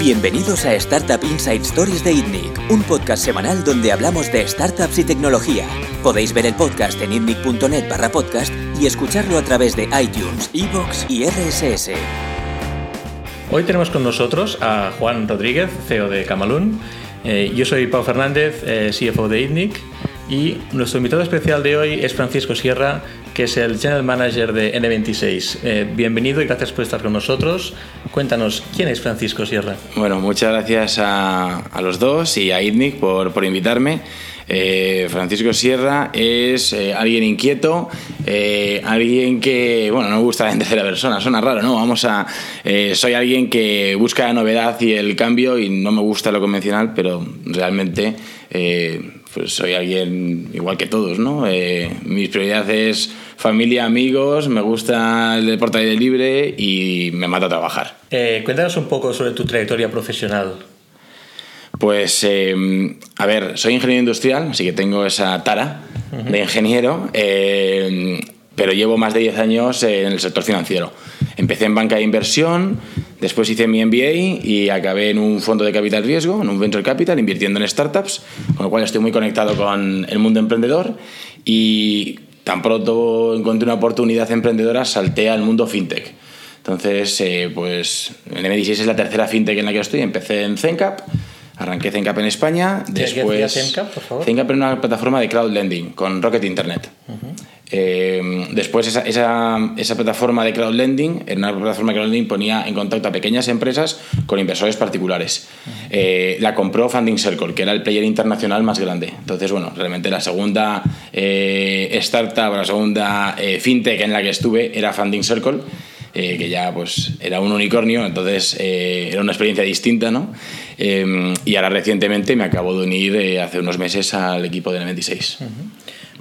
Bienvenidos a Startup Inside Stories de ITNIC, un podcast semanal donde hablamos de startups y tecnología. Podéis ver el podcast en itnic.net barra podcast y escucharlo a través de iTunes, Evox y RSS. Hoy tenemos con nosotros a Juan Rodríguez, CEO de Camalún. Eh, yo soy Pau Fernández, eh, CFO de ITNIC. Y nuestro invitado especial de hoy es Francisco Sierra, es el General Manager de N26. Eh, bienvenido y gracias por estar con nosotros. Cuéntanos, ¿quién es Francisco Sierra? Bueno, muchas gracias a, los dos y a ITNIC por, por invitarme. Eh, Francisco Sierra es eh, alguien inquieto, alguien que, bueno, no gusta la tercera persona, suena raro, ¿no? Vamos a. soy alguien que busca la novedad y el cambio y no me gusta lo convencional, pero realmente pues soy alguien igual que todos, ¿no? Mis prioridades familia, amigos, me gusta el deporte aire libre y me mata trabajar. Eh, cuéntanos un poco sobre tu trayectoria profesional. Pues, eh, a ver, soy ingeniero industrial, así que tengo esa tara de ingeniero, eh, pero llevo más de 10 años en el sector financiero. Empecé en banca de inversión, después hice mi MBA y acabé en un fondo de capital riesgo, en un venture capital, invirtiendo en startups, con lo cual estoy muy conectado con el mundo emprendedor y tan pronto encontré una oportunidad emprendedora, salté al mundo fintech. Entonces, eh, pues en M16 es la tercera fintech en la que estoy. Empecé en Zencap, arranqué Zencap en España. Después, Zencap, por favor? Zencap era una plataforma de crowd lending con Rocket Internet. Eh, después esa, esa, esa, plataforma de crowdlending, en una plataforma de crowdlending ponía en contacto a pequeñas empresas con inversores particulares. Eh, la compró Funding Circle, que era el player internacional más grande. Entonces, bueno, realmente la segunda eh, startup, la segunda fintech en la que estuve era Funding Circle. Que ya pues era un unicornio, entonces era una experiencia distinta, ¿no? y ahora recientemente me acabo de unir hace unos meses al equipo de N26.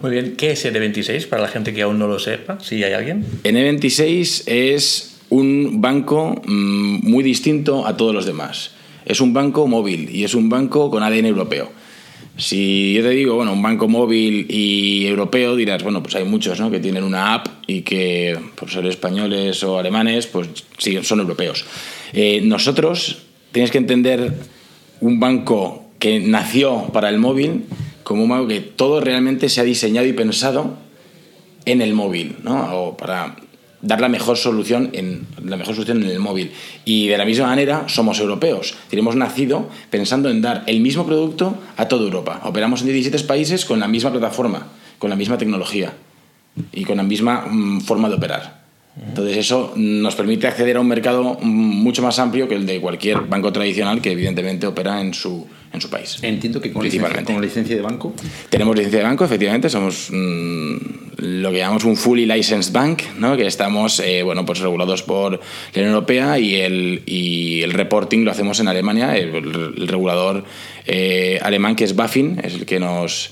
Muy bien, ¿qué es N26 para la gente que aún no lo sepa, si hay alguien? N26 es un banco mm, muy distinto a todos los demás. Es un banco móvil y es un banco con ADN europeo. Si yo te digo, bueno, un banco móvil y europeo, dirás, bueno, pues hay muchos ¿no? que tienen una app y que, por ser españoles o alemanes, pues sí, son europeos. Eh, nosotros, tienes que entender un banco que nació para el móvil como un que todo realmente se ha diseñado y pensado en el móvil, ¿no? O para dar la mejor solución en la mejor solución en el móvil. Y de la misma manera somos europeos. Hemos nacido pensando en dar el mismo producto a toda Europa. Operamos en 17 países con la misma plataforma, con la misma tecnología y con la misma mm, forma de operar. Entonces eso nos permite acceder a un mercado mucho más amplio que el de cualquier banco tradicional que evidentemente opera en su, en su país. Entiendo que con, Licencia, con licencia de banco. Tenemos licencia de banco, efectivamente, somos mm, lo que llamamos un fully licensed bank, ¿no? que estamos eh, bueno, pues regulados por la Unión Europea y el, y el reporting lo hacemos en Alemania, el, regulador eh, alemán que es BaFin, es el que nos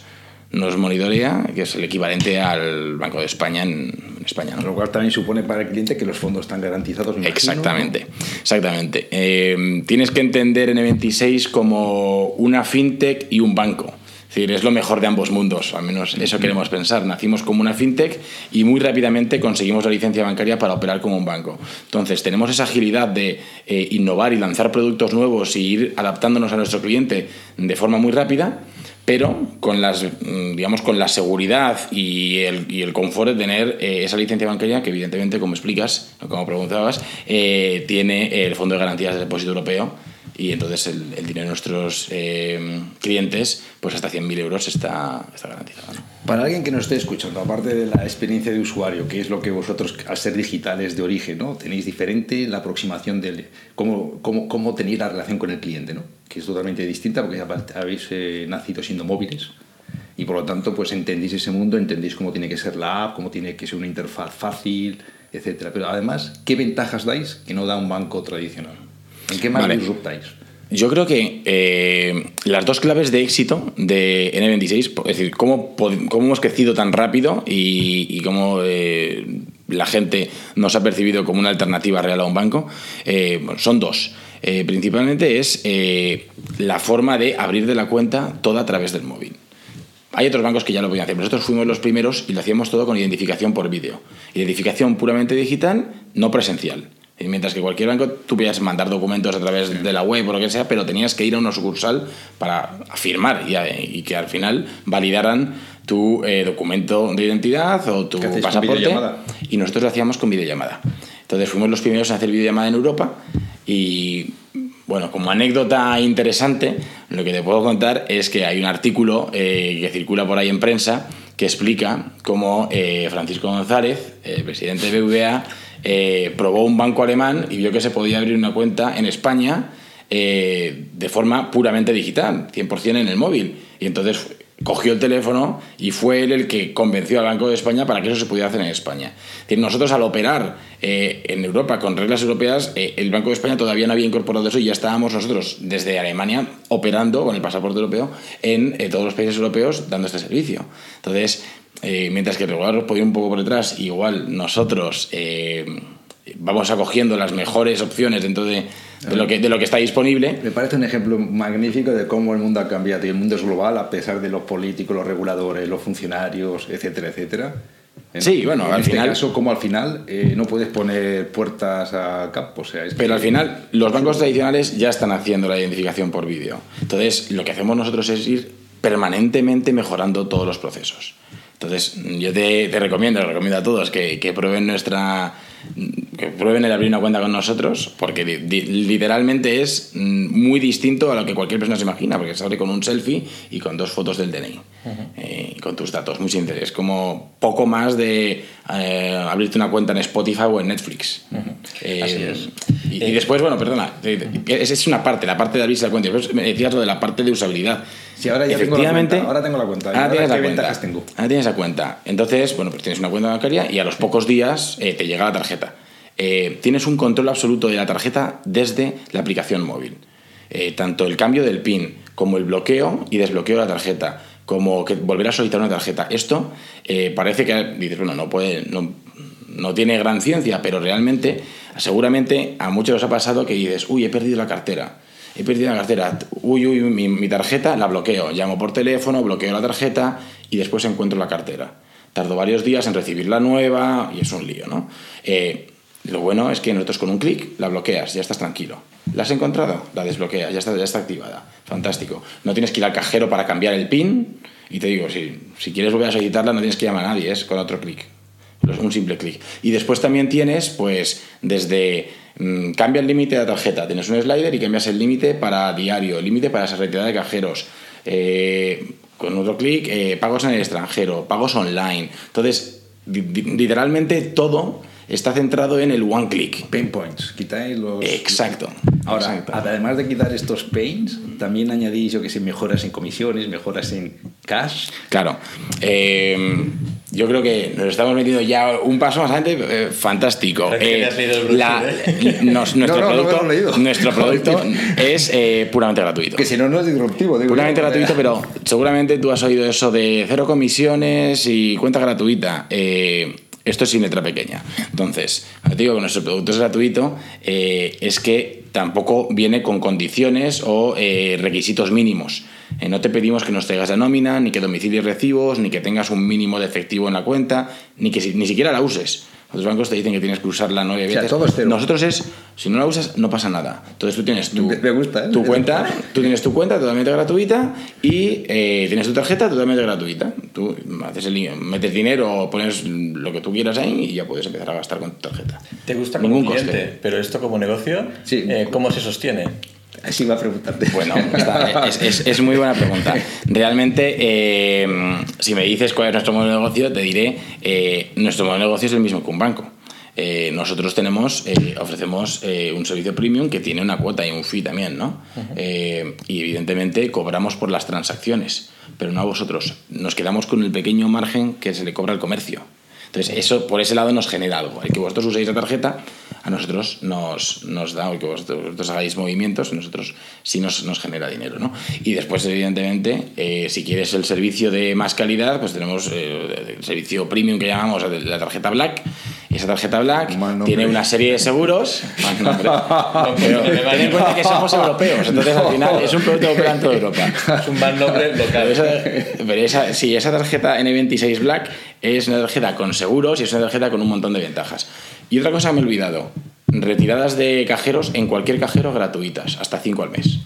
nos monitorea, que es el equivalente al Banco de España en, España. Lo cual también supone para el cliente que los fondos están garantizados. exactamente, exactamente. Eh, tienes que entender N26 como una fintech y un banco. Es decir, es lo mejor de ambos mundos, al menos eso queremos pensar. Nacimos como una fintech y muy rápidamente conseguimos la licencia bancaria para operar como un banco. Entonces, tenemos esa agilidad de eh, innovar y lanzar productos nuevos y ir adaptándonos a nuestro cliente de forma muy rápida pero con las mm, digamos con la seguridad y el, y el confort de tener eh, esa licencia bancaria que evidentemente como explicas como preguntabas eh, tiene el fondo de garantías del depósito europeo y entonces el, dinero de nuestros eh, clientes, pues hasta 100.000 euros está, está garantizado. Para alguien que nos esté escuchando, aparte de la experiencia de usuario, que es lo que vosotros, al ser digitales de origen, ¿no? tenéis diferente la aproximación de cómo, cómo, cómo tenéis la relación con el cliente, ¿no? que es totalmente distinta porque habéis eh, nacido siendo móviles y por lo tanto pues entendéis ese mundo, entendéis cómo tiene que ser la app, cómo tiene que ser una interfaz fácil, etcétera. Pero además, ¿qué ventajas dais que no da un banco tradicional? ¿En qué más disruptáis? Yo creo que eh, las dos claves de éxito de N26, es decir, cómo, cómo hemos crecido tan rápido y, cómo eh, la gente nos ha percibido como una alternativa real a un banco, eh, son dos. principalmente es la forma de abrir de la cuenta toda a través del móvil. Hay otros bancos que ya lo podían hacer, nosotros fuimos los primeros y lo hacíamos todo con identificación por vídeo. Identificación puramente digital, no presencial mientras que cualquier banco tú podías mandar documentos a través de la web o lo que sea, pero tenías que ir a una sucursal para firmar y, y que al final validaran tu eh, documento de identidad o tu pasaporte. Y nosotros lo hacíamos con videollamada. Entonces fuimos los primeros en hacer videollamada en Europa y bueno, como anécdota interesante, lo que te puedo contar es que hay un artículo eh, que circula por ahí en prensa que explica cómo eh, Francisco González, el presidente de BBVA, probó un banco alemán y vio que se podía abrir una cuenta en España de forma puramente digital, 100% en el móvil. Y entonces cogió el teléfono y fue él el que convenció al Banco de España para que eso se pudiera hacer en España. nosotros al operar eh, en Europa con reglas europeas, eh, el Banco de España todavía no había incorporado eso y ya estábamos nosotros desde Alemania operando con el pasaporte europeo en eh, todos los países europeos dando este servicio. Entonces, mientras que el regulador podía ir un poco por detrás, igual nosotros vamos acogiendo las mejores opciones dentro de, lo que, de lo que está disponible. Me parece un ejemplo magnífico de cómo el mundo ha cambiado y el mundo es global a pesar de los políticos, los reguladores, los funcionarios, etcétera, etcétera. sí, bueno, en al este final. caso, como al final eh, no puedes poner puertas a campo. O sea, pero al final, los bancos tradicionales ya están haciendo la identificación por vídeo. Entonces, lo que hacemos nosotros es ir permanentemente mejorando todos los procesos. Entonces, yo te, te recomiendo, recomiendo a todos que, que prueben nuestra que prueben el abrir una cuenta con nosotros, porque literalmente es mm, muy distinto a lo que cualquier persona se imagina, porque se abre con un selfie y con dos fotos del DNI, eh, y con tus datos, muy sinceros. Es como poco más de eh, abrirte una cuenta en Spotify o en Netflix. Eh, Así es. Y, después, bueno, perdona, esa es una parte, la parte de abrirse la cuenta. Después me decías lo de la parte de usabilidad. Sí, ahora ya Efectivamente, tengo la cuenta. Ahora tengo la cuenta. Ahora, tienes la cuenta. Tengo? Ahora tienes la cuenta. Entonces, bueno, pues tienes una cuenta bancaria y a los pocos días te llega la tarjeta. Eh, tienes un control absoluto de la tarjeta desde la aplicación móvil. Eh, tanto el cambio del PIN como el bloqueo y desbloqueo de la tarjeta, como que volver a solicitar una tarjeta. Esto eh, parece que dices, bueno, no, puede, no, tiene gran ciencia, pero realmente, seguramente a muchos les ha pasado que dices, uy, he perdido la cartera. He perdido la cartera, uy, uy, mi, mi tarjeta la bloqueo. Llamo por teléfono, bloqueo la tarjeta y después encuentro la cartera. Tardo varios días en recibir la nueva y es un lío, ¿no? Lo bueno es que nosotros con un clic la bloqueas, ya estás tranquilo. ¿La has encontrado? La desbloqueas, ya está, ya está activada. Fantástico. No tienes que ir al cajero para cambiar el PIN. Y te digo, si, si quieres volver a solicitarla, no tienes que llamar a nadie, es con otro clic. Un simple clic. Y después también tienes, pues, desde mm, cambia el límite de la tarjeta. Tienes un slider y cambias el límite para diario, límite para esa retirada de cajeros. Eh, con otro clic, eh, pagos en el extranjero, pagos online. Entonces, literalmente todo está centrado en el one click. Pain points, quitáis los... Exacto. Ahora, además de quitar estos pains, también añadís, yo que sé, mejoras en comisiones, mejoras en cash. Claro. Eh, yo creo que nos estamos metiendo ya un paso más adelante, eh, fantástico. Eh, nuestro, producto, nuestro producto es puramente gratuito. Que si no, no es disruptivo. puramente gratuito, pero seguramente tú has oído eso de cero comisiones y cuenta gratuita. Esto es sin letra pequeña. Entonces, digo que nuestro producto es gratuito, eh, es que tampoco viene con condiciones o eh, requisitos mínimos. Eh, no te pedimos que nos traigas la nómina, ni que domicilies recibos, ni que tengas un mínimo de efectivo en la cuenta, ni que ni siquiera la uses. Los bancos te dicen que tienes que usarla nueve veces. Nosotros es, si no la usas, no pasa nada. Entonces tú tienes tu, ¿eh? tu cuenta, tú tienes tu cuenta totalmente gratuita y eh, tienes tu tarjeta totalmente gratuita. Tú haces el, metes dinero, pones lo que tú quieras ahí y ya puedes empezar a gastar con tu tarjeta. Te gusta como Ningún cliente, coste. pero esto como negocio, eh, ¿cómo se sostiene? Así va a preguntarte. Bueno, es, muy buena pregunta. Realmente, eh, si me dices cuál es nuestro modelo de negocio, te diré, eh, nuestro modelo de negocio es el mismo que un banco. Eh, nosotros tenemos, ofrecemos un servicio premium que tiene una cuota y un fee también, ¿no? y evidentemente cobramos por las transacciones, pero no a vosotros. Nos quedamos con el pequeño margen que se le cobra al comercio. Entonces, eso por ese lado nos genera algo. El que vosotros uséis la tarjeta, a nosotros nos, nos da, o que vosotros, hagáis movimientos, a nosotros sí nos, nos genera dinero. ¿no? Y después, evidentemente, eh, si quieres el servicio de más calidad, pues tenemos eh, el servicio premium que llamamos la tarjeta Black. Y esa tarjeta Black tiene una serie de seguros. pero ten en cuenta que somos europeos, entonces al final es un producto que opera en toda Europa. Es un mal nombre local. Pero esa, sí, esa tarjeta N26 Black es una tarjeta con seguros y es una tarjeta con un montón de ventajas. Y otra cosa me he olvidado. retiradas de cajeros en cualquier cajero gratuitas, hasta 5 al mes.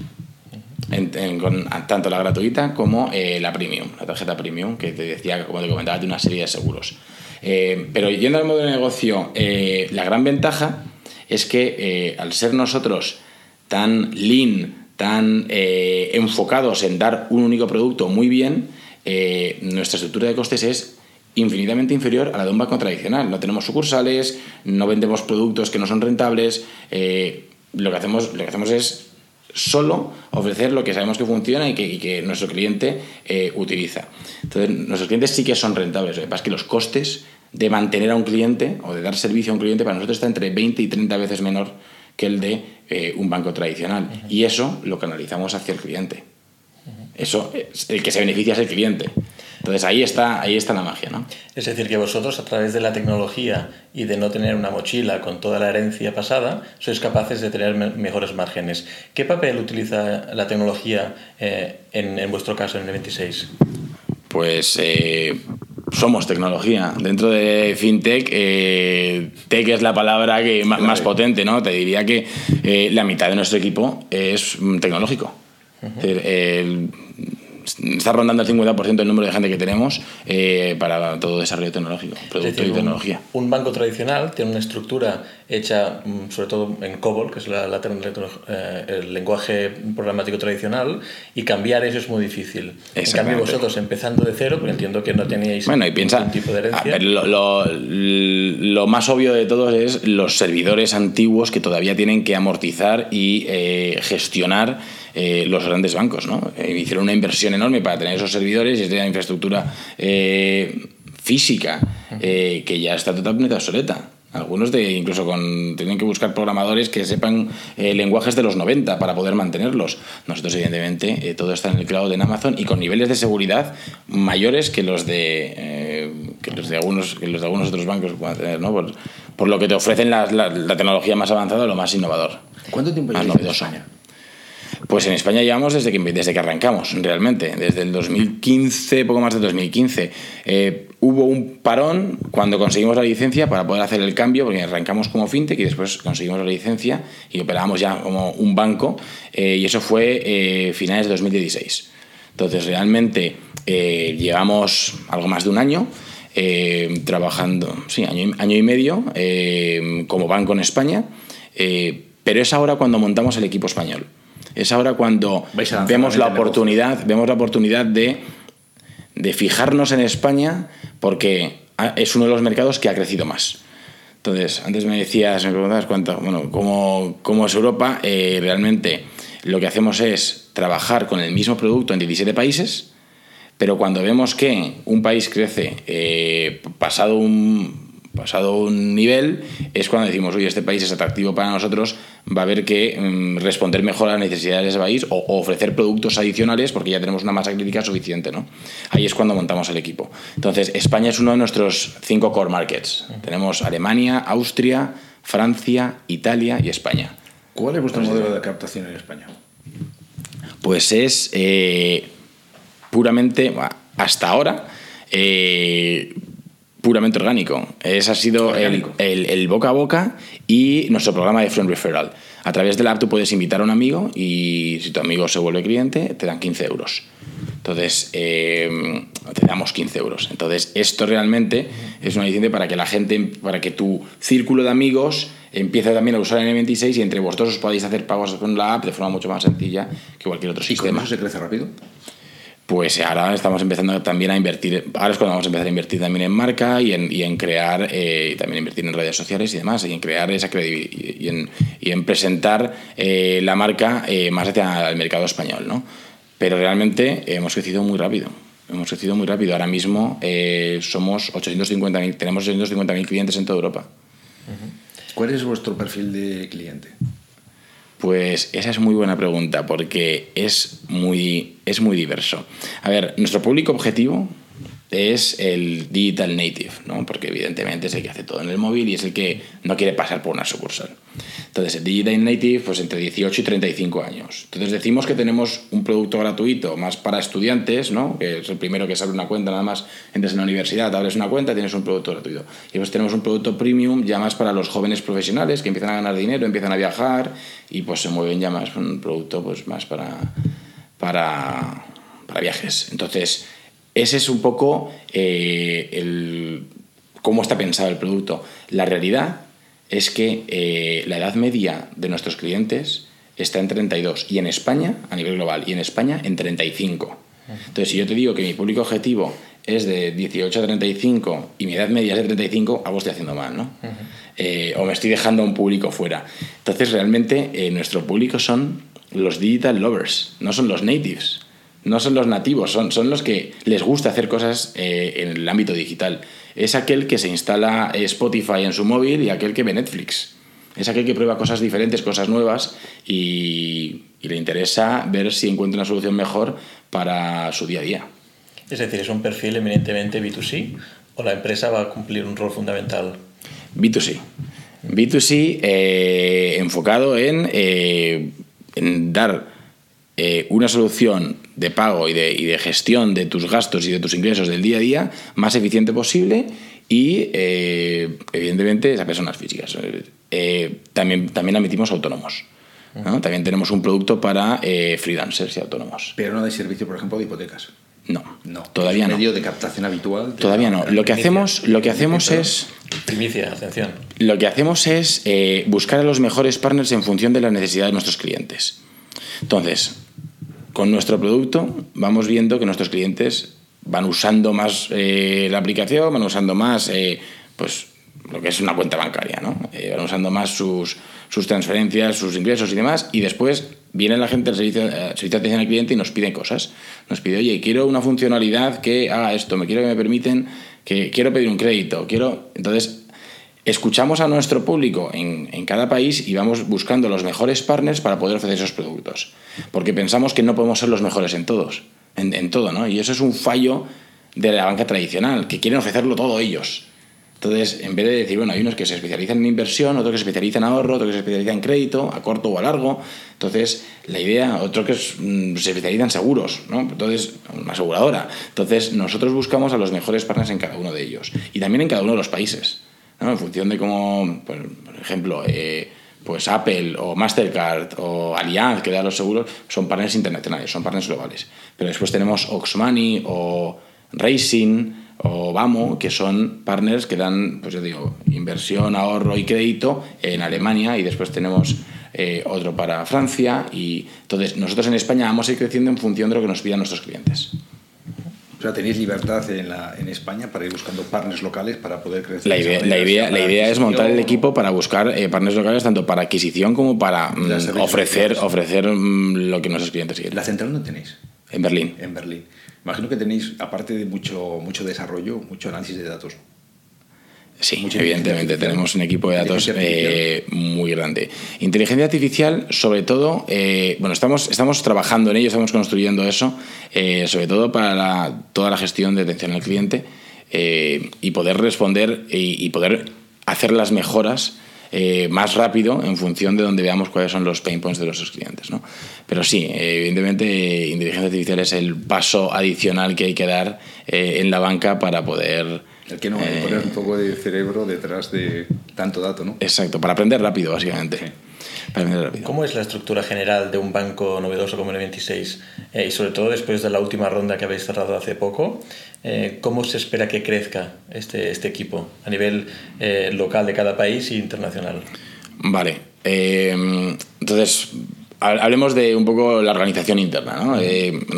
con tanto la gratuita como eh, la premium, la tarjeta premium, que te decía, como te comentaba, de una serie de seguros. Eh, pero yendo al modo de negocio, eh, la gran ventaja es que al ser nosotros tan lean, tan enfocados en dar un único producto muy bien, nuestra estructura de costes es infinitamente inferior a la de un banco tradicional. No tenemos sucursales, no vendemos productos que no son rentables. Eh, lo, que hacemos, lo que hacemos es solo ofrecer lo que sabemos que funciona y que, nuestro cliente eh, utiliza. Entonces, nuestros clientes sí que son rentables. Lo que pasa es que los costes de mantener a un cliente o de dar servicio a un cliente para nosotros está entre 20 y 30 veces menor que el de eh, un banco tradicional. Y eso lo canalizamos hacia el cliente. Eso, el que se beneficia es el cliente. Entonces ahí está, ahí está la magia, ¿no? Es decir, que vosotros a través de la tecnología y de no tener una mochila con toda la herencia pasada, sois capaces de tener mejores márgenes. ¿Qué papel utiliza la tecnología eh, en, vuestro caso en el 26? Pues eh, somos tecnología. Dentro de FinTech, eh, tech es la palabra que más, potente, ¿no? Te diría que la mitad de nuestro equipo es mm, tecnológico. el, está rondando el 50% del número de gente que tenemos eh, para todo desarrollo tecnológico, producto y tecnología. Un, banco tradicional tiene una estructura hecha mm, sobre todo en COBOL, que es la, eh, el lenguaje programático tradicional, y cambiar eso es muy difícil. En cambio, vosotros empezando de cero, porque entiendo que no teníais bueno, y piensa, ningún tipo de herencia. lo, lo, más obvio de todo es los servidores antiguos que todavía tienen que amortizar y eh, gestionar eh, los grandes bancos. ¿no? Hicieron una inversión enorme para tener esos servidores y esa infraestructura física que ya está totalmente obsoleta. Algunos de incluso con tienen que buscar programadores que sepan lenguajes de los 90 para poder mantenerlos. Nosotros evidentemente todo está en el cloud en Amazon y con niveles de seguridad mayores que los de que los de algunos que los de algunos otros bancos puedan tener, ¿no? Por, lo que te ofrecen la, tecnología más avanzada, lo más innovador. ¿Cuánto tiempo más novedoso? Pues en España llevamos desde que, desde que arrancamos, realmente, desde el 2015, poco más de 2015. Eh, hubo un parón cuando conseguimos la licencia para poder hacer el cambio, porque arrancamos como fintech y después conseguimos la licencia y operábamos ya como un banco, eh, y eso fue eh, finales de 2016. Entonces, realmente llevamos algo más de un año. trabajando, sí, año, año y medio como banco en España, pero es ahora cuando montamos el equipo español. Es ahora cuando vemos la oportunidad, vemos la oportunidad de, de fijarnos en España porque es uno de los mercados que ha crecido más. Entonces, antes me decías, me preguntabas cuánto, bueno, cómo, es Europa, eh, realmente lo que hacemos es trabajar con el mismo producto en 17 países, pero cuando vemos que un país crece eh, pasado un, pasado un nivel, es cuando decimos, oye, este país es atractivo para nosotros, va a haber que mm, responder mejor a las necesidades de ese país o, ofrecer productos adicionales porque ya tenemos una masa crítica suficiente. ¿no? Ahí es cuando montamos el equipo. Entonces, España es uno de nuestros cinco core markets. Tenemos Alemania, Austria, Francia, Italia y España. ¿Cuál es vuestro modelo de captación en España? Pues es eh, puramente, hasta ahora, eh, puramente orgánico. Ese ha sido el, boca a boca y nuestro programa de Friend Referral. A través de la app tú puedes invitar a un amigo y si tu amigo se vuelve cliente, te dan 15 euros. Entonces, eh, te damos 15 euros. Entonces, esto realmente es una licencia para que la gente, para que tu círculo de amigos empiece también a usar el N26 y entre vosotros os podáis hacer pagos con la app de forma mucho más sencilla que cualquier otro sistema. ¿Y con eso se crece rápido? Pues ahora estamos empezando también a invertir, ahora es cuando vamos a empezar a invertir también en marca y en, y en crear, eh, también invertir en redes sociales y demás, y en crear esa credibilidad y en, y en presentar eh, la marca eh, más hacia el mercado español, ¿no? Pero realmente hemos crecido muy rápido. Hemos crecido muy rápido. Ahora mismo somos 850.000, tenemos 850.000 clientes en toda Europa. ¿Cuál es vuestro perfil de cliente? Pues esa es muy buena pregunta porque es muy, es muy diverso. A ver, nuestro público objetivo es el digital native, ¿no? porque evidentemente es el que hace todo en el móvil y es el que no quiere pasar por una sucursal. Entonces, el digital native, pues entre 18 y 35 años. Entonces, decimos que tenemos un producto gratuito más para estudiantes, ¿no? que es el primero que sale una cuenta, nada más entras en la universidad, abres una cuenta, tienes un producto gratuito. Y después tenemos un producto premium ya más para los jóvenes profesionales que empiezan a ganar dinero, empiezan a viajar y pues se mueven ya más, un producto pues más para, para, para viajes. Entonces, ese es un poco eh, el, cómo está pensado el producto. La realidad es que eh, la edad media de nuestros clientes está en 32 y en España, a nivel global, y en España en 35. Entonces, si yo te digo que mi público objetivo es de 18 a 35 y mi edad media es de 35, algo estoy haciendo mal, ¿no? Eh, o me estoy dejando a un público fuera. Entonces, realmente, nuestro público son los digital lovers, no son los natives no son los nativos, son, son los que les gusta hacer cosas eh, en el ámbito digital. Es aquel que se instala Spotify en su móvil y aquel que ve Netflix. Es aquel que prueba cosas diferentes, cosas nuevas y, le interesa ver si encuentra una solución mejor para su día a día. Es decir, ¿es un perfil eminentemente B2C o la empresa va a cumplir un rol fundamental? B2C. B2C eh, enfocado en, eh, en dar eh, una solución de pago y de, y de, gestión de tus gastos y de tus ingresos del día a día más eficiente posible y, eh, evidentemente, a personas físicas. Eh, también, también admitimos autónomos. También tenemos un producto para freelancers y autónomos. Pero no de servicio, por ejemplo, de hipotecas. No, no. todavía no. medio de captación habitual. Todavía no. Lo que hacemos, lo que hacemos es. Primicia, atención. Lo que hacemos es buscar a los mejores partners en función de las necesidades de nuestros clientes. Entonces, con nuestro producto vamos viendo que nuestros clientes van usando más eh, la aplicación, van usando más eh, pues lo que es una cuenta bancaria, ¿no? Eh, van usando más sus, sus, transferencias, sus ingresos y demás, y después viene la gente al servicio, servicio, de atención al cliente y nos pide cosas. Nos pide, oye, quiero una funcionalidad que haga esto, me quiero que me permiten, que quiero pedir un crédito, quiero... Entonces, escuchamos a nuestro público en, cada país y vamos buscando los mejores partners para poder ofrecer esos productos. Porque pensamos que no podemos ser los mejores en todos, en, todo, ¿no? Y eso es un fallo de la banca tradicional, que quieren ofrecerlo todo ellos. Entonces, en vez de decir, bueno, hay unos que se especializan en inversión, otros que se especializan en ahorro, otros que se especializan en crédito, a corto o a largo. Entonces, la idea, otro que mm, se especializan en seguros, ¿no? Entonces, una aseguradora. Entonces, nosotros buscamos a los mejores partners en cada uno de ellos y también en cada uno de los países en función de cómo, por ejemplo, eh, pues Apple o Mastercard o Allianz, que da los seguros, son partners internacionales, son partners globales. Pero después tenemos Oxmoney o Racing o Vamo, que son partners que dan, pues yo digo, inversión, ahorro y crédito en Alemania y después tenemos eh, otro para Francia y entonces nosotros en España vamos a ir creciendo en función de lo que nos pidan nuestros clientes. O sea, tenéis libertad en, la, en España para ir buscando partners locales para poder crecer. La idea, la idea, la idea es montar el equipo para buscar eh, partners locales tanto para adquisición como para mm, ofrecer, ofrecer mm, lo que nuestros clientes quieren. ¿La central dónde tenéis? En Berlín. En Berlín. Imagino que tenéis, aparte de mucho, mucho desarrollo, mucho análisis de datos. Sí, evidentemente tenemos un equipo de datos eh, muy grande. Inteligencia artificial, sobre todo, eh, bueno, estamos, estamos trabajando en ello, estamos construyendo eso, eh, sobre todo para toda la gestión de atención al cliente y poder responder y, poder hacer las mejoras más rápido en función de donde veamos cuáles son los pain points de nuestros clientes. ¿no? Pero sí, evidentemente, inteligencia artificial es el paso adicional que hay que dar en la banca para poder el que no, eh, poner un poco de cerebro detrás de tanto dato, ¿no? Exacto, para aprender rápido, básicamente. Para aprender rápido. ¿Cómo es la estructura general de un banco novedoso como el 26? Eh, y sobre todo después de la última ronda que habéis cerrado hace poco, eh, ¿cómo se espera que crezca este, este equipo a nivel local de cada país e internacional? Vale. entonces, hablemos de un poco la organización interna. ¿no?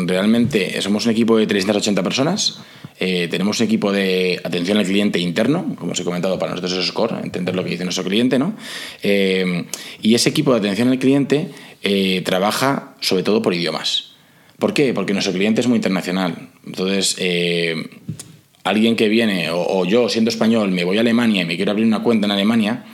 realmente somos un equipo de 380 personas. Eh, tenemos un equipo de atención al cliente interno, como os he comentado, para nosotros es Score, entender lo que dice nuestro cliente, ¿no? Eh, y ese equipo de atención al cliente eh, trabaja sobre todo por idiomas. ¿Por qué? Porque nuestro cliente es muy internacional. Entonces, alguien que viene, o, yo siendo español, me voy a Alemania y me quiero abrir una cuenta en Alemania,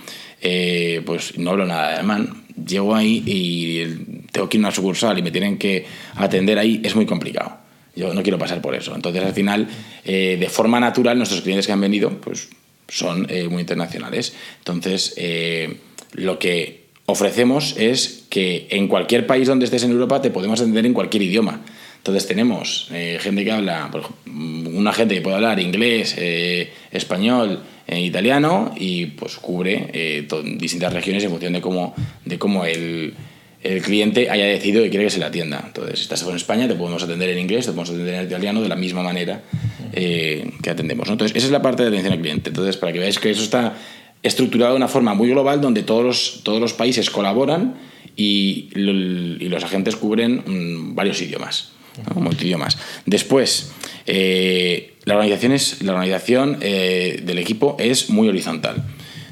pues no hablo nada de alemán. Llego ahí y tengo que ir a una sucursal y me tienen que atender ahí, es muy complicado yo no quiero pasar por eso. Entonces, al final, eh, de forma natural, nuestros clientes que han venido, pues son eh, muy internacionales. Entonces, eh, lo que ofrecemos es que en cualquier país donde estés en Europa te podemos atender en cualquier idioma. Entonces tenemos gente que habla, una gente que puede hablar inglés, español, italiano y pues cubre distintas regiones en función de cómo, de cómo el, el cliente haya decidido que quiere que se le atienda. Entonces, si estás en España, te podemos atender en inglés, te podemos atender en italiano de la misma manera eh, que atendemos. Entonces, esa es la parte de atención al cliente. Entonces, para que veáis que eso está estructurado de una forma muy global donde todos los, todos los países colaboran y, los agentes cubren mm, varios idiomas, multidiomas. Después, eh, la organización, es, la organización eh, del equipo es muy horizontal.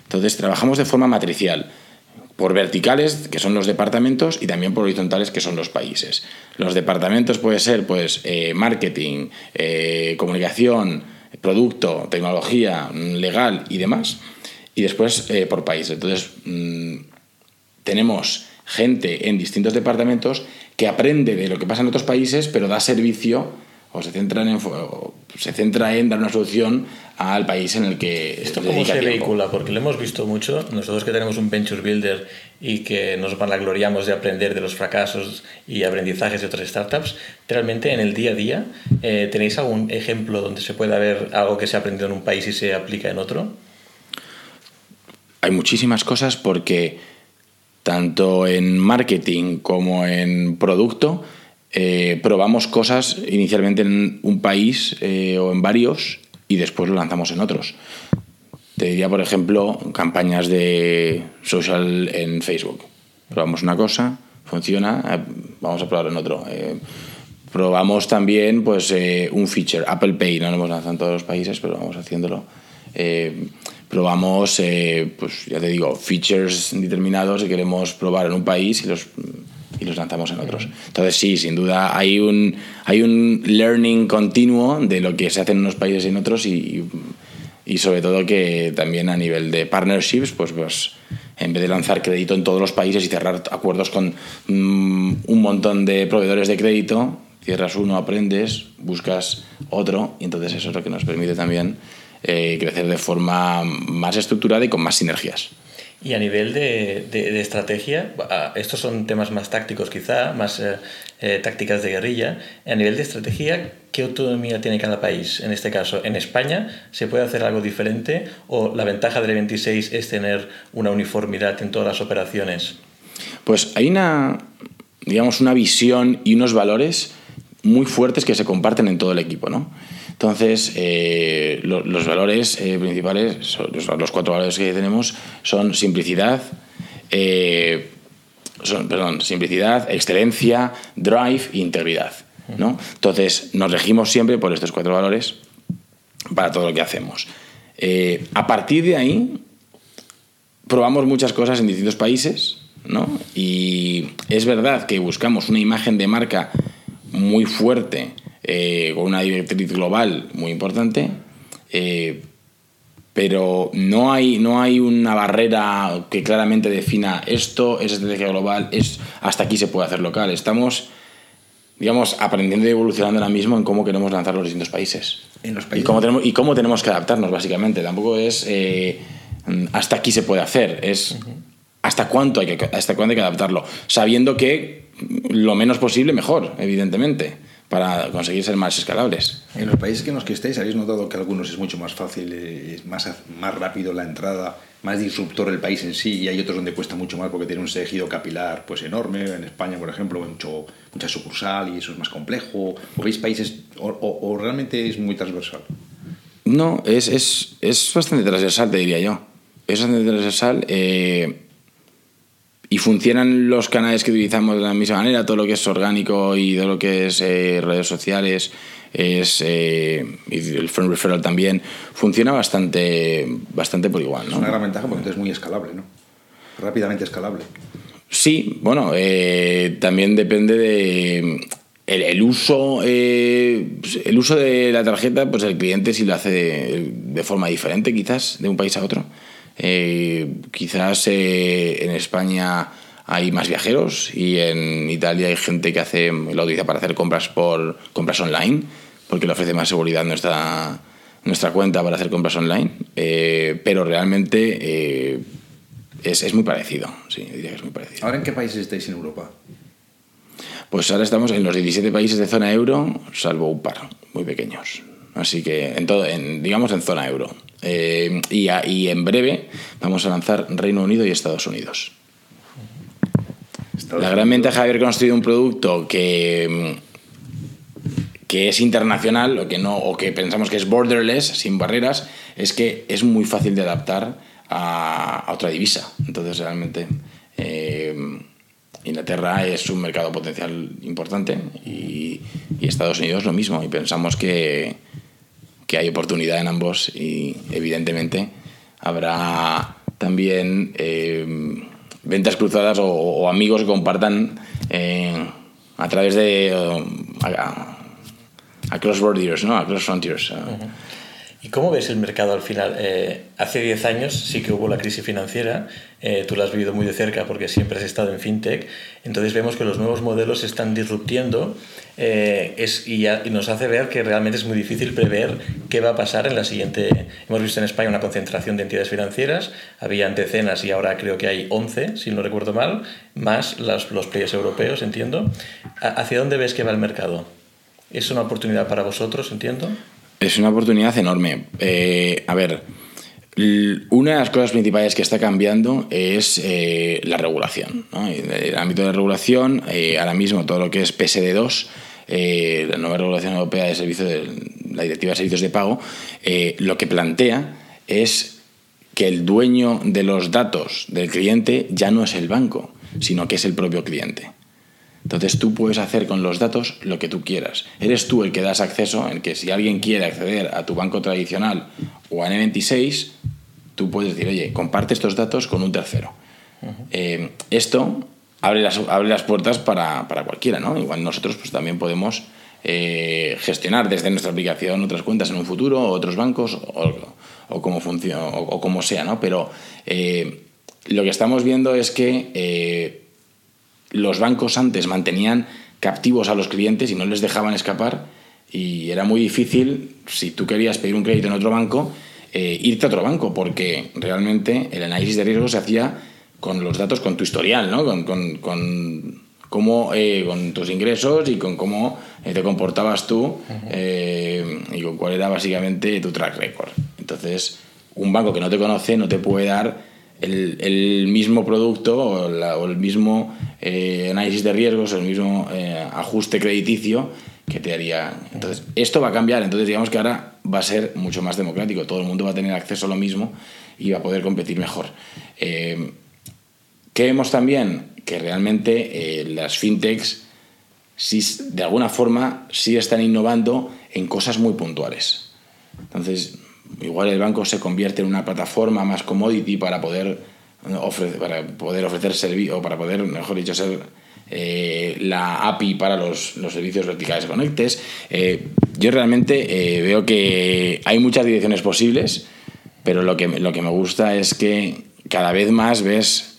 Entonces, trabajamos de forma matricial por verticales, que son los departamentos, y también por horizontales, que son los países. Los departamentos puede ser pues, eh, marketing, comunicación, producto, tecnología, legal y demás, y después por país. Entonces, mm, tenemos gente en distintos departamentos que aprende de lo que pasa en otros países, pero da servicio o se centra en, se centra en dar una solución al país en el que esto cómo se vehicula porque lo hemos visto mucho. Nosotros que tenemos un venture builder y que nos vanagloriamos de aprender de los fracasos y aprendizajes de otras startups realmente en el día a día eh, tenéis algún ejemplo donde se pueda ver algo que se ha aprendido en un país y se aplica en otro hay muchísimas cosas porque tanto en marketing como en producto eh, probamos cosas inicialmente en un país eh, o en varios y después lo lanzamos en otros. Te diría, por ejemplo, campañas de social en Facebook. Probamos una cosa, funciona, eh, vamos a probar en otro. Probamos también pues, un feature, Apple Pay, no lo hemos lanzado en todos los países, pero vamos haciéndolo. Probamos, pues ya te digo, features determinados que queremos probar en un país y los y los lanzamos en otros. Entonces sí, sin duda hay un, hay un learning continuo de lo que se hace en unos países y en otros y, y sobre todo que también a nivel de partnerships, pues, pues en vez de lanzar crédito en todos los países y cerrar acuerdos con mm, un montón de proveedores de crédito, cierras uno, aprendes, buscas otro y entonces eso es lo que nos permite también eh, crecer de forma más estructurada y con más sinergias. Y a nivel de, de, estrategia, estos son temas más tácticos quizá, más eh, eh, tácticas de guerrilla. A nivel de estrategia, ¿qué autonomía tiene cada país? En este caso, en España, ¿se puede hacer algo diferente o la ventaja del 26 es tener una uniformidad en todas las operaciones? Pues hay una, digamos, una visión y unos valores muy fuertes que se comparten en todo el equipo, ¿no? Entonces, eh, los valores eh, principales, los, cuatro valores que tenemos son simplicidad, eh, son, perdón, simplicidad, excelencia, drive e integridad. ¿no? Entonces, nos regimos siempre por estos cuatro valores para todo lo que hacemos. a partir de ahí, probamos muchas cosas en distintos países, ¿no? Y es verdad que buscamos una imagen de marca muy fuerte eh, con una directriz global muy importante, eh, pero no hay, no hay una barrera que claramente defina esto es estrategia global, es hasta aquí se puede hacer local. Estamos, digamos, aprendiendo y evolucionando ahora mismo en cómo queremos lanzar los distintos países. En los países. Y, cómo tenemos, y cómo tenemos que adaptarnos, básicamente. Tampoco es eh, hasta aquí se puede hacer, es hasta, cuánto hay que, hasta cuándo hay que adaptarlo, sabiendo que lo menos posible mejor, evidentemente para conseguir ser más escalables. En los países que nos que estéis, ¿habéis notado que algunos es mucho más fácil, eh, es más, más rápido la entrada, más disruptor el país en sí, y hay otros donde cuesta mucho más porque tiene un tejido capilar pues enorme? En España, por ejemplo, mucho, mucha sucursal y eso es más complejo. ¿O veis países, o, realmente es muy transversal? No, es, es, es, bastante transversal, te diría yo. Es bastante transversal. Eh, y funcionan los canales que utilizamos de la misma manera, todo lo que es orgánico y todo lo que es eh, redes sociales es eh, y el friend referral también funciona bastante bastante por igual. ¿no? Es una gran ventaja porque es muy escalable, ¿no? Rápidamente escalable. Sí, bueno, eh, también depende de el, uso el uso de la tarjeta, pues el cliente si lo hace de forma diferente quizás de un país a otro. Eh, quizás eh, en España hay más viajeros y en Italia hay gente que hace lo utiliza para hacer compras por compras online porque le ofrece más seguridad nuestra nuestra cuenta para hacer compras online. Eh, pero realmente eh, es, es, muy parecido sí diría que es muy parecido. Ahora en qué países estáis en Europa pues ahora estamos en los 17 países de zona euro salvo un par muy pequeños así que en todo en, digamos en zona euro eh, y, a, y en breve vamos a lanzar Reino Unido y Estados Unidos la gran ventaja de haber construido un producto que, que es internacional o que, no, o que pensamos que es borderless, sin barreras, es que es muy fácil de adaptar a, a otra divisa. Entonces, realmente, eh, Inglaterra es un mercado potencial importante y, y, Estados Unidos lo mismo. Y pensamos que, que hay oportunidad en ambos y, evidentemente, habrá también. Eh, ventas cruzadas o, o, amigos que compartan eh, a través de uh, a, across borders, ¿no? Across frontiers. Uh. Uh -huh. ¿Y cómo ves el mercado al final? Eh, hace 10 años sí que hubo la crisis financiera, eh, tú la has vivido muy de cerca porque siempre has estado en fintech, entonces vemos que los nuevos modelos se están disruptiendo eh, es, y, y, nos hace ver que realmente es muy difícil prever qué va a pasar en la siguiente... Hemos visto en España una concentración de entidades financieras, había decenas y ahora creo que hay 11, si no recuerdo mal, más los, los players europeos, entiendo. ¿Hacia dónde ves que va el mercado? ¿Es una oportunidad para vosotros, entiendo? Es una oportunidad enorme. Eh, a ver, una de las cosas principales que está cambiando es eh, la regulación. ¿no? El ámbito de regulación, eh, ahora mismo todo lo que es PSD2, eh, la nueva regulación europea de servicios de la Directiva de Servicios de Pago, eh, lo que plantea es que el dueño de los datos del cliente ya no es el banco, sino que es el propio cliente. Entonces tú puedes hacer con los datos lo que tú quieras. Eres tú el que das acceso, en que si alguien quiere acceder a tu banco tradicional o a N26, tú puedes decir, oye, comparte estos datos con un tercero. Uh -huh. eh, esto abre las, abre las puertas para, para, cualquiera, ¿no? Igual nosotros pues, también podemos eh, gestionar desde nuestra aplicación otras cuentas en un futuro, o otros bancos, o, o como, funciona, o, o, como sea, ¿no? Pero eh, lo que estamos viendo es que los bancos antes mantenían captivos a los clientes y no les dejaban escapar y era muy difícil, si tú querías pedir un crédito en otro banco, eh, irte a otro banco, porque realmente el análisis de riesgo se hacía con los datos, con tu historial, ¿no? con, con, con cómo, eh, con tus ingresos y con cómo eh, te comportabas tú -huh. y con cuál era básicamente tu track record. Entonces, un banco que no te conoce no te puede dar el, mismo producto o, o el mismo eh, análisis de riesgos, el mismo eh, ajuste crediticio que te haría. Entonces, esto va a cambiar. Entonces, digamos que ahora va a ser mucho más democrático. Todo el mundo va a tener acceso a lo mismo y va a poder competir mejor. Eh, ¿Qué vemos también? Que realmente eh, las fintechs, de alguna forma, sí están innovando en cosas muy puntuales. Entonces, igual el banco se convierte en una plataforma más commodity para poder ofrecer, para poder ofrecer servicio, o para poder, mejor dicho, ser eh, la API para los, los servicios verticales conectes. Eh, yo realmente eh, veo que hay muchas direcciones posibles, pero lo que, lo que me gusta es que cada vez más ves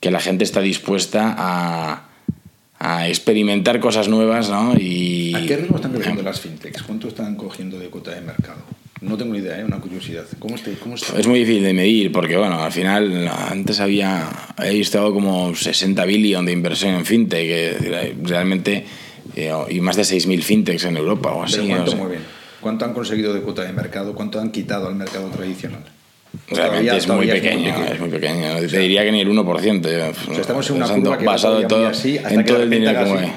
que la gente está dispuesta a, a experimentar cosas nuevas, ¿no? Y, ¿A qué ritmo están creciendo las fintechs? ¿Cuánto están cogiendo de cuota de mercado? No tengo ni idea, ¿eh? una curiosidad. ¿Cómo está, cómo está? Es muy difícil de medir porque, bueno, al final antes había, he estado como 60 billion de inversión en fintech, que realmente, eh, y más de 6.000 fintechs en Europa o así. Pero ¿cuánto no sé. ¿Cuánto han conseguido de cuota de mercado? ¿Cuánto han quitado al mercado tradicional? Realmente todavía, es, muy pequeño, es, muy pequeño, es muy pequeño. O sea, Te diría que ni el 1%. O sea, estamos en una curva que basado todo, así en todo el dinero que mueve.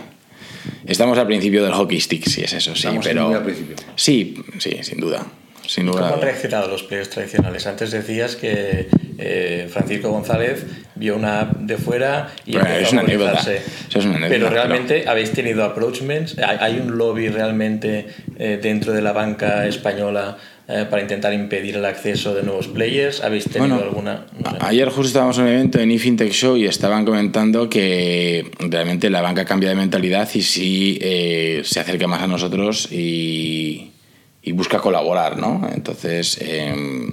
Estamos al principio del hockey stick, sí es eso, sí, estamos pero muy al principio. sí, sí, sin duda. Sin. ¿Cómo han reaccionado los players tradicionales? Antes decías que eh, Francisco González vio una app de fuera y bueno, es, una anécdota. Eso es una anécdota. Pero realmente pero... habéis tenido approachments. ¿Hay un lobby realmente eh, dentro de la banca española eh, para intentar impedir el acceso de nuevos players? ¿Habéis tenido bueno, alguna? No sé. Ayer justo estábamos en un evento en eFintech Show y estaban comentando que realmente la banca cambia de mentalidad y sí eh, se acerca más a nosotros y, y busca colaborar, ¿no? Entonces, eh,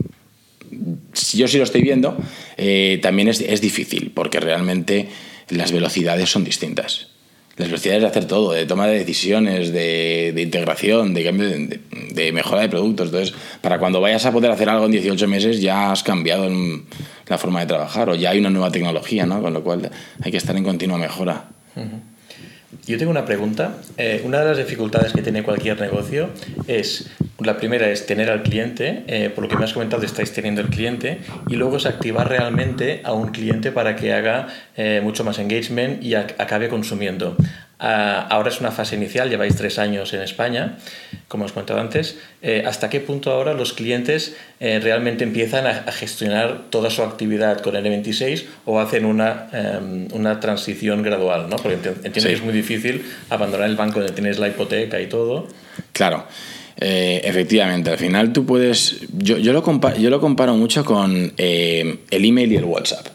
yo sí lo estoy viendo, eh, también es, difícil, porque realmente las velocidades son distintas las velocidades de hacer todo, de toma de decisiones, de, integración, de, de, de, mejora de productos. Entonces, para cuando vayas a poder hacer algo en 18 meses, ya has cambiado la forma de trabajar o ya hay una nueva tecnología, ¿no? Con lo cual hay que estar en continua mejora. Yo tengo una pregunta. Eh, una de las dificultades que tiene cualquier negocio es, la primera es tener al cliente, eh, por lo que me has comentado estáis teniendo el cliente, y luego es activar realmente a un cliente para que haga eh, mucho más engagement y acabe consumiendo. Ah, ahora es una fase inicial, lleváis tres años en España, como os comentado antes. Eh, ¿Hasta qué punto ahora los clientes realmente empiezan a, gestionar toda su actividad con N26 o hacen una, em, una transición gradual? ¿no? Porque entiendo que es muy difícil abandonar el banco donde tienes la hipoteca y todo. Claro. Eh, efectivamente, al final tú puedes. Yo, yo, lo, yo lo comparo mucho con el email y el WhatsApp.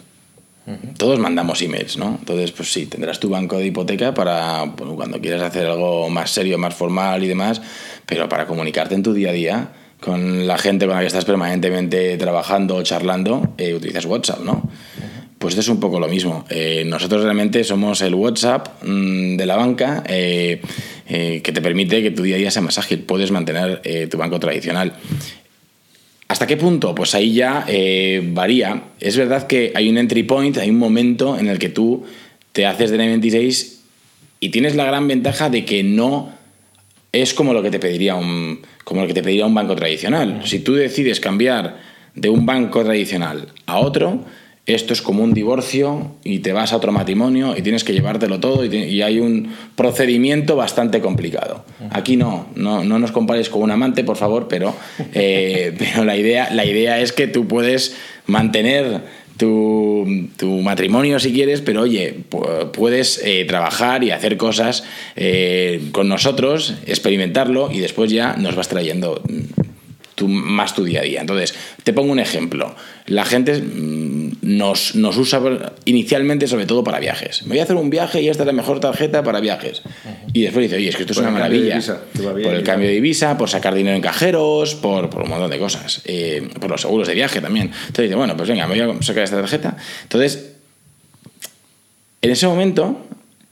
Todos mandamos emails, ¿no? Entonces, pues sí, tendrás tu banco de hipoteca para cuando quieras hacer algo más serio, más formal y demás, pero para comunicarte en tu día a día con la gente con la que estás permanentemente trabajando o charlando, eh, utilizas WhatsApp, ¿no? Pues esto es un poco lo mismo. Eh, nosotros realmente somos el WhatsApp mm, de la banca eh, que te permite que tu día a día sea más ágil. Puedes mantener tu banco tradicional. ¿Hasta qué punto? Pues ahí ya eh, varía. Es verdad que hay un entry point, hay un momento en el que tú te haces de N26 y tienes la gran ventaja de que no es como lo que te pediría un, como lo que te pediría un banco tradicional. Si tú decides cambiar de un banco tradicional a otro, esto es como un divorcio y te vas a otro matrimonio y tienes que llevártelo todo y, hay un procedimiento bastante complicado. Aquí no, no, no, nos compares con un amante, por favor, pero, eh, pero la, idea, la idea es que tú puedes mantener tu, matrimonio si quieres, pero oye, puedes eh, trabajar y hacer cosas eh, con nosotros, experimentarlo y después ya nos vas trayendo más tu día a día. Entonces, te pongo un ejemplo. La gente mm, nos, nos, usa inicialmente sobre todo para viajes. Me voy a hacer un viaje y esta es la mejor tarjeta para viajes. Y después dice, oye, es que esto es una maravilla. por el cambio de divisa, por sacar dinero en cajeros, por, por un montón de cosas. Eh, por los seguros de viaje también. Entonces dice, bueno, pues venga, me voy a sacar esta tarjeta. Entonces, en ese momento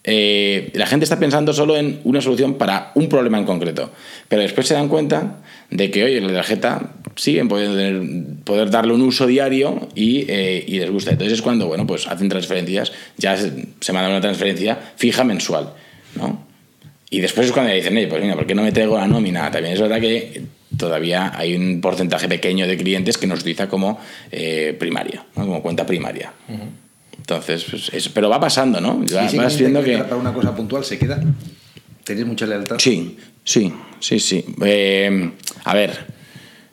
eh, la gente está pensando solo en una solución para un problema en concreto, pero después se dan cuenta de que, oye, la tarjeta siguen pueden poder darle un uso diario eh, y, les gusta. Entonces es cuando, bueno, pues hacen transferencias, ya se, manda una transferencia fija mensual, ¿no? Y después es cuando dicen, oye, pues venga, ¿por qué no me traigo la nómina? También es verdad que todavía hay un porcentaje pequeño de clientes que nos utiliza como eh, primaria, como cuenta primaria. Entonces, pues, pero va pasando, ¿no? vas viendo que... Para una cosa puntual se queda. ¿Tenéis mucha lealtad? Sí, sí, sí, sí. Eh, a ver,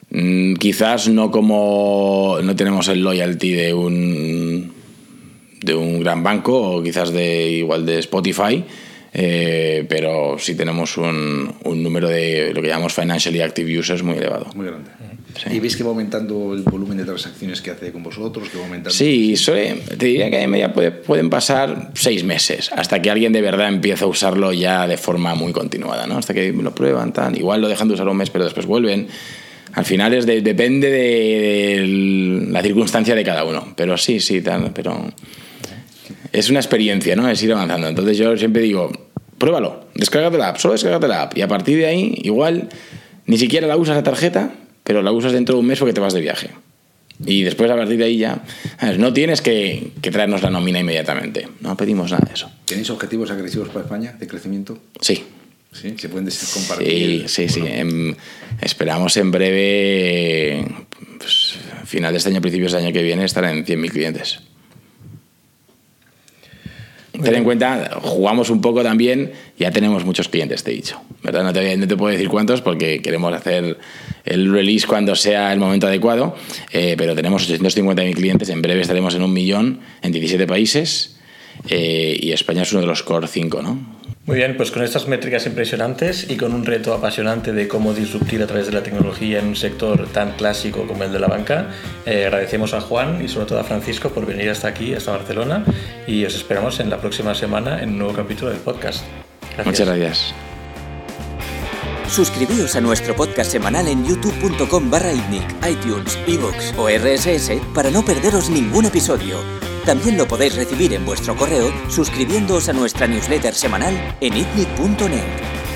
mm, quizás no como no tenemos el loyalty de un de un gran banco o quizás de igual de Spotify, eh, pero sí tenemos un, un, número de lo que llamamos financially active users muy elevado. Muy grande. ¿Y veis que va aumentando el volumen de transacciones que hace con vosotros? Que va aumentando? Sí, te diría que en media pueden pasar seis meses hasta que alguien de verdad empieza a usarlo ya de forma muy continuada, ¿no? Hasta que lo prueban, tan, igual lo dejan de usar un mes, pero después vuelven. Al final es depende de, la circunstancia de cada uno, pero sí, sí, pero es una experiencia, ¿no? Es ir avanzando. Entonces yo siempre digo, pruébalo, descárgate la app, solo descárgate la app y a partir de ahí igual ni siquiera la usas la tarjeta pero la usas dentro de un mes porque te vas de viaje. Y después, a partir de ahí ya, no tienes que, traernos la nómina inmediatamente. No pedimos nada de eso. ¿Tenéis objetivos agresivos para España de crecimiento? Sí. ¿Sí? ¿Se pueden compartir? Sí, sí, sí. esperamos en breve, pues, final de este año, principios del año que viene, estar en 100.000 clientes. Ten en cuenta, jugamos un poco también, ya tenemos muchos clientes, te he dicho. ¿verdad? No, te, puedo decir cuántos porque queremos hacer el release cuando sea el momento adecuado, eh, pero tenemos 850.000 clientes, en breve estaremos en un millón en 17 países eh, y España es uno de los core 5, ¿no? Muy bien, pues con estas métricas impresionantes y con un reto apasionante de cómo disruptir a través de la tecnología en un sector tan clásico como el de la banca, eh, agradecemos a Juan y sobre todo a Francisco por venir hasta aquí, hasta Barcelona, y os esperamos en la próxima semana en un nuevo capítulo del podcast. Muchas gracias. Suscribíos a nuestro podcast semanal en youtube.com barra iTunes, iVoox o RSS para no perderos ningún episodio. También lo podéis recibir en vuestro correo suscribiéndoos a nuestra newsletter semanal en itnic.net.